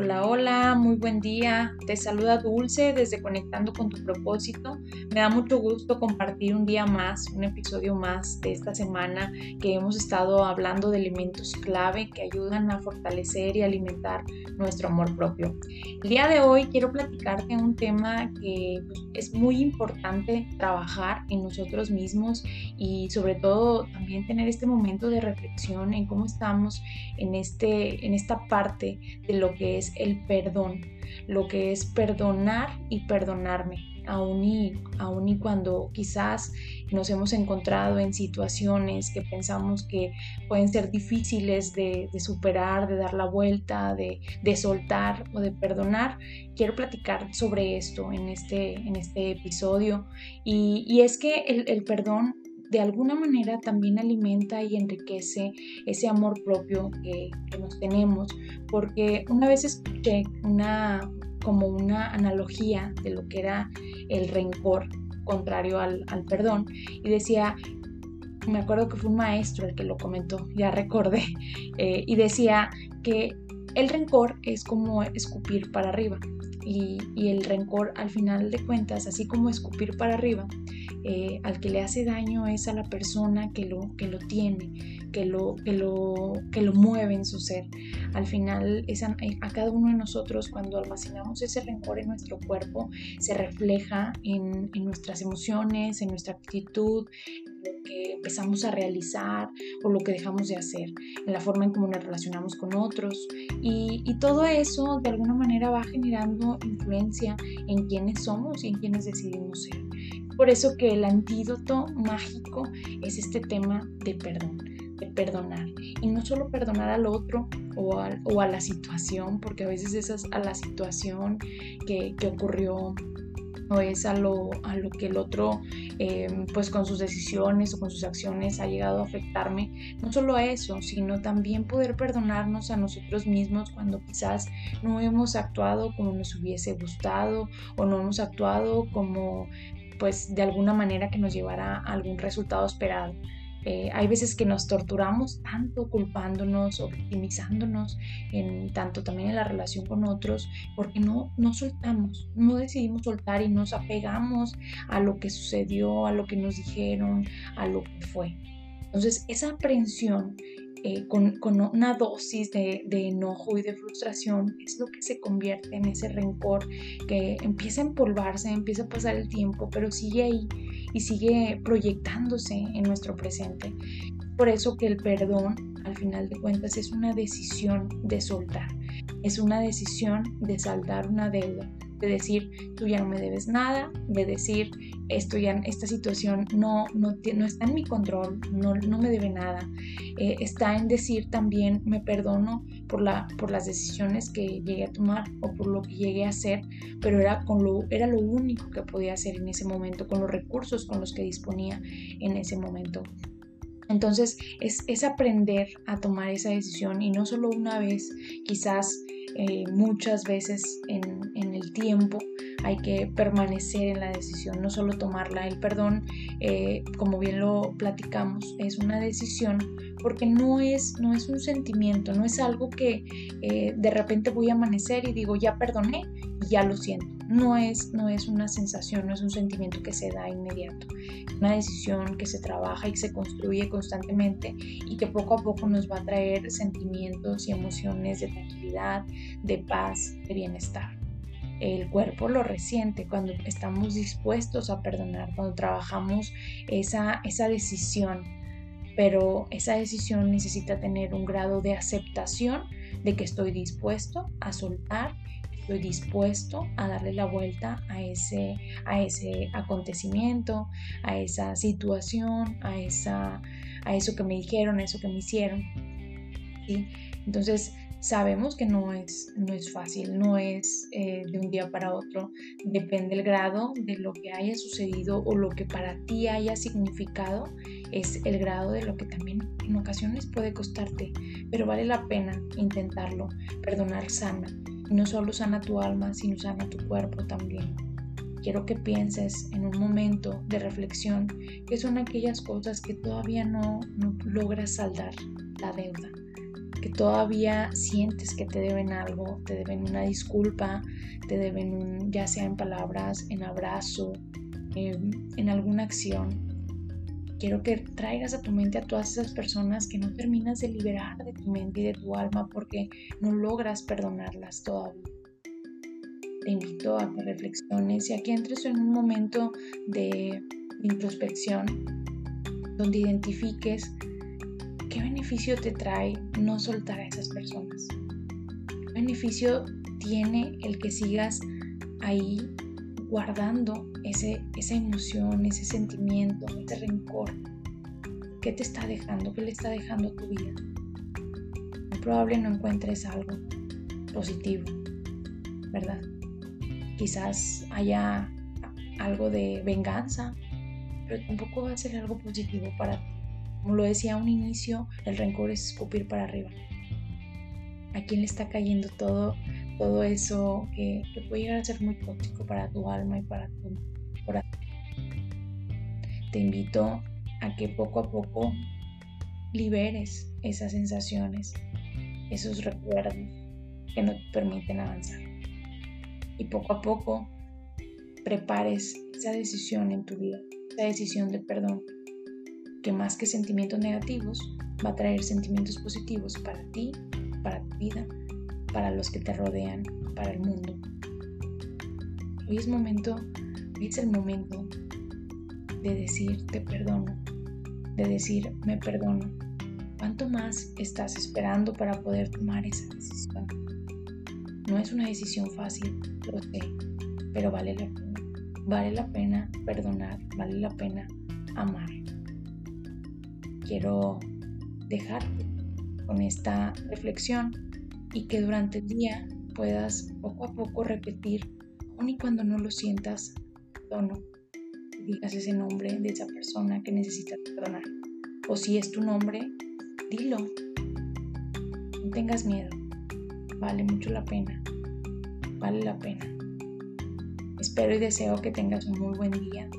Hola, hola, muy buen día. Te saluda Dulce desde Conectando con tu propósito. Me da mucho gusto compartir un día más, un episodio más de esta semana que hemos estado hablando de elementos clave que ayudan a fortalecer y alimentar nuestro amor propio. El día de hoy quiero platicarte un tema que pues, es muy importante trabajar en nosotros mismos y sobre todo también tener este momento de reflexión en cómo estamos en, este, en esta parte de lo que es el perdón, lo que es perdonar y perdonarme. Aún y, aún y cuando quizás nos hemos encontrado en situaciones que pensamos que pueden ser difíciles de, superar, de dar la vuelta, de, soltar o de perdonar, quiero platicar sobre esto en este, en este episodio. Y, es que el, el perdón de alguna manera también alimenta y enriquece ese amor propio que, nos tenemos, porque una vez escuché una, como una analogía de lo que era el rencor contrario al, perdón y decía, me acuerdo que fue un maestro el que lo comentó, ya recordé, eh, y decía que el rencor es como escupir para arriba y, y, el rencor al final de cuentas, así como escupir para arriba, eh, al que le hace daño es a la persona que lo, que lo tiene, que lo, que, lo, que lo mueve en su ser. Al final, es a, cada uno de nosotros, cuando almacenamos ese rencor en nuestro cuerpo, se refleja en, en nuestras emociones, en nuestra actitud, en lo que empezamos a realizar o lo que dejamos de hacer, en la forma en cómo nos relacionamos con otros. Y, y todo eso, de alguna manera, va generando influencia en quienes somos y en quienes decidimos ser. Por eso que el antídoto mágico es este tema de perdón, de perdonar. Y no solo perdonar al otro o a, la situación, porque a veces es a la situación que, ocurrió o es a lo, a lo que el otro, em, pues con sus decisiones o con sus acciones ha llegado a afectarme. No solo a eso, sino también poder perdonarnos a nosotros mismos cuando quizás no hemos actuado como nos hubiese gustado o no hemos actuado como pues de alguna manera que nos llevará a algún resultado esperado. Eh, hay veces que nos torturamos tanto culpándonos o victimizándonos, en, tanto también en la relación con otros, porque no, no soltamos, no decidimos soltar y nos apegamos a lo que sucedió, a lo que nos dijeron, a lo que fue. Entonces, esa aprensión eh, con, una dosis de, enojo y de frustración es lo que se convierte en ese rencor que empieza a empolvarse, empieza a pasar el tiempo, pero sigue ahí y sigue proyectándose en nuestro presente. Por eso que el perdón, al final de cuentas, es una decisión de soltar, es una decisión de saldar una deuda, de decir, tú ya no me debes nada, de decir, esto ya, esta situación no, no, no está en mi control, no, no me debe nada. Eh, está en decir también, me perdono por, la, por las decisiones que llegué a tomar o por lo que llegué a hacer, pero era, con lo, era lo único que podía hacer en ese momento, con los recursos con los que disponía en ese momento. Entonces es, es aprender a tomar esa decisión y no solo una vez, quizás eh, muchas veces en, el tiempo hay que permanecer en la decisión, no solo tomarla. El perdón, eh, como bien lo platicamos, es una decisión porque no es, no es un sentimiento, no es algo que eh, de repente voy a amanecer y digo, ya perdoné y ya lo siento. No es, no es una sensación, no es un sentimiento que se da inmediato. Una decisión que se trabaja y se construye constantemente y que poco a poco nos va a traer sentimientos y emociones de tranquilidad, de paz, de bienestar. El cuerpo lo resiente cuando estamos dispuestos a perdonar, cuando trabajamos esa, esa decisión, pero esa decisión necesita tener un grado de aceptación de que estoy dispuesto a soltar, estoy dispuesto a darle la vuelta a ese, a ese acontecimiento, a esa situación, a, esa, a eso que me dijeron, a eso que me hicieron. ¿sí? Entonces, Sabemos que no es, no es fácil, no es eh, de un día para otro, depende el grado de lo que haya sucedido o lo que para ti haya significado, es el grado de lo que también en ocasiones puede costarte, pero vale la pena intentarlo, perdonar sana, y no solo sana tu alma, sino sana tu cuerpo también. Quiero que pienses en un momento de reflexión que son aquellas cosas que todavía no, logras saldar la deuda que todavía sientes que te deben algo, te deben una disculpa, te deben un, ya sea en palabras, en abrazo, en alguna acción. Quiero que traigas a tu mente a todas esas personas que no terminas de liberar de tu mente y de tu alma porque no logras perdonarlas todavía. Te invito a que reflexiones y a que entres en un momento de introspección donde identifiques qué beneficio te trae no soltar a esas personas. ¿Qué beneficio tiene el que sigas ahí guardando ese, esa emoción, ese sentimiento, ese rencor? ¿Qué te está dejando? ¿Qué le está dejando a tu vida? Muy probable no encuentres algo positivo, ¿verdad? Quizás haya algo de venganza, pero tampoco va a ser algo positivo para ti. Como lo decía a un inicio, el rencor es escupir para arriba. ¿A quién le está cayendo todo, todo eso que, puede llegar a ser muy tóxico para tu alma y para tu corazón? Te invito a que poco a poco liberes esas sensaciones, esos recuerdos que no te permiten avanzar. Y poco a poco prepares esa decisión en tu vida decisión de perdón, que más que sentimientos negativos, va a traer sentimientos positivos para ti, para tu vida, para los que te rodean, para el mundo. Hoy es momento, es el momento de decir te perdono, de decir me perdono. ¿Cuánto más estás esperando para poder tomar esa decisión? No es una decisión fácil, lo sé, pero vale la pena. Vale la pena perdonar, vale la pena amar. Quiero dejarte con esta reflexión y que durante el día puedas poco a poco repetir, aun y cuando no lo sientas, perdono. Digas ese nombre de esa persona que necesitas perdonar. O si es tu nombre, dilo. No tengas miedo. Vale mucho la pena. Vale la pena. Espero y deseo que tengas un muy buen día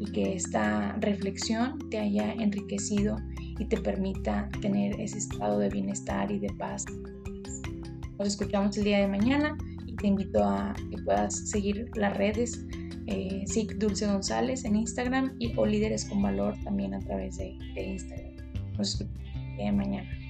y que esta reflexión te haya enriquecido y te permita tener ese estado de bienestar y de paz. Nos escuchamos el día de mañana y te invito a que puedas seguir las redes eh, SIC Dulce González en Instagram y o Líderes con Valor también a través de, de Instagram. Nos escuchamos el día de mañana.